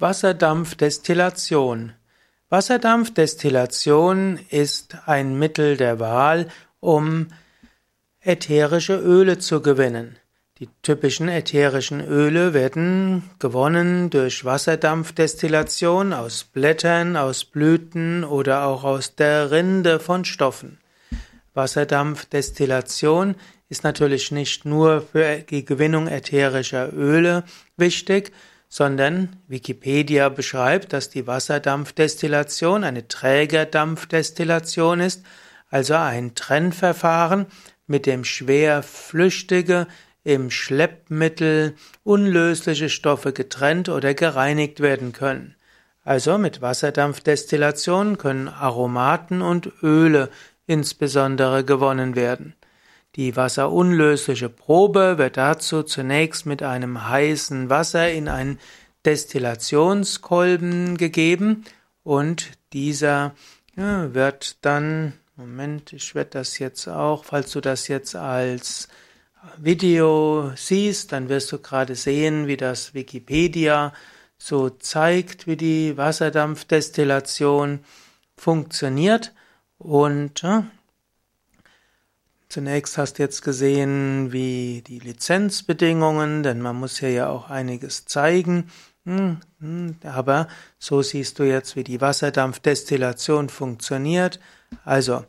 Wasserdampfdestillation. Wasserdampfdestillation ist ein Mittel der Wahl, um ätherische Öle zu gewinnen. Die typischen ätherischen Öle werden gewonnen durch Wasserdampfdestillation aus Blättern, aus Blüten oder auch aus der Rinde von Stoffen. Wasserdampfdestillation ist natürlich nicht nur für die Gewinnung ätherischer Öle wichtig, sondern Wikipedia beschreibt, dass die Wasserdampfdestillation eine Trägerdampfdestillation ist, also ein Trennverfahren, mit dem schwer flüchtige, im Schleppmittel unlösliche Stoffe getrennt oder gereinigt werden können. Also mit Wasserdampfdestillation können Aromaten und Öle insbesondere gewonnen werden. Die wasserunlösliche Probe wird dazu zunächst mit einem heißen Wasser in einen Destillationskolben gegeben und dieser wird dann, Moment, ich werde das jetzt auch, falls du das jetzt als Video siehst, dann wirst du gerade sehen, wie das Wikipedia so zeigt, wie die Wasserdampfdestillation funktioniert. Und Zunächst hast du jetzt gesehen, wie die Lizenzbedingungen, denn man muss hier ja auch einiges zeigen. Hm, hm, aber so siehst du jetzt, wie die Wasserdampfdestillation funktioniert. Also,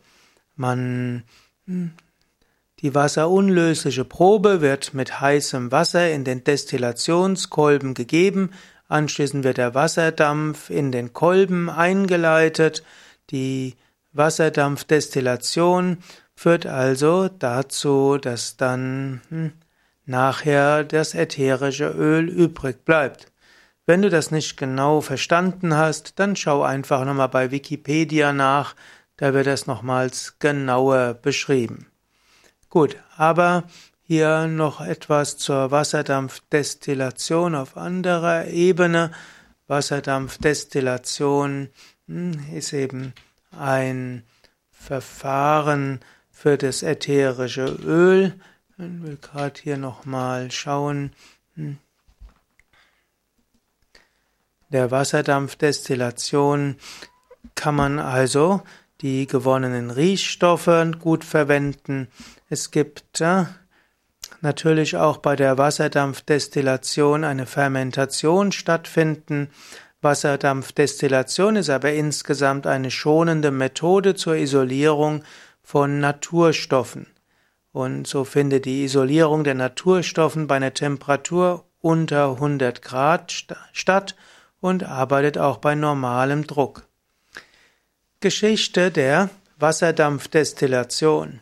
man, hm, die wasserunlösliche Probe wird mit heißem Wasser in den Destillationskolben gegeben. Anschließend wird der Wasserdampf in den Kolben eingeleitet. Die Wasserdampfdestillation führt also dazu, dass dann hm, nachher das ätherische Öl übrig bleibt. Wenn du das nicht genau verstanden hast, dann schau einfach nochmal bei Wikipedia nach, da wird das nochmals genauer beschrieben. Gut, aber hier noch etwas zur Wasserdampfdestillation auf anderer Ebene. Wasserdampfdestillation hm, ist eben ein Verfahren, für das ätherische Öl. Ich will gerade hier nochmal schauen. Hm. Der Wasserdampfdestillation kann man also die gewonnenen Riechstoffe gut verwenden. Es gibt äh, natürlich auch bei der Wasserdampfdestillation eine Fermentation stattfinden. Wasserdampfdestillation ist aber insgesamt eine schonende Methode zur Isolierung von Naturstoffen. Und so findet die Isolierung der Naturstoffen bei einer Temperatur unter 100 Grad statt und arbeitet auch bei normalem Druck. Geschichte der Wasserdampfdestillation.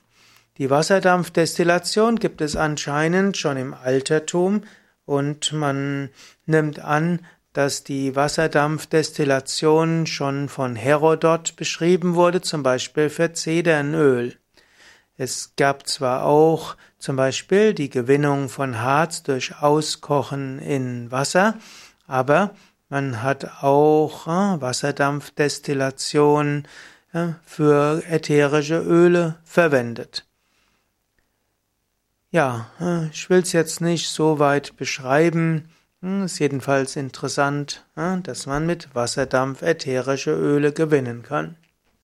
Die Wasserdampfdestillation gibt es anscheinend schon im Altertum und man nimmt an, dass die Wasserdampfdestillation schon von Herodot beschrieben wurde, zum Beispiel für Zedernöl. Es gab zwar auch zum Beispiel die Gewinnung von Harz durch Auskochen in Wasser, aber man hat auch äh, Wasserdampfdestillation äh, für ätherische Öle verwendet. Ja, äh, ich will es jetzt nicht so weit beschreiben. Hm, ist jedenfalls interessant, dass man mit Wasserdampf ätherische Öle gewinnen kann.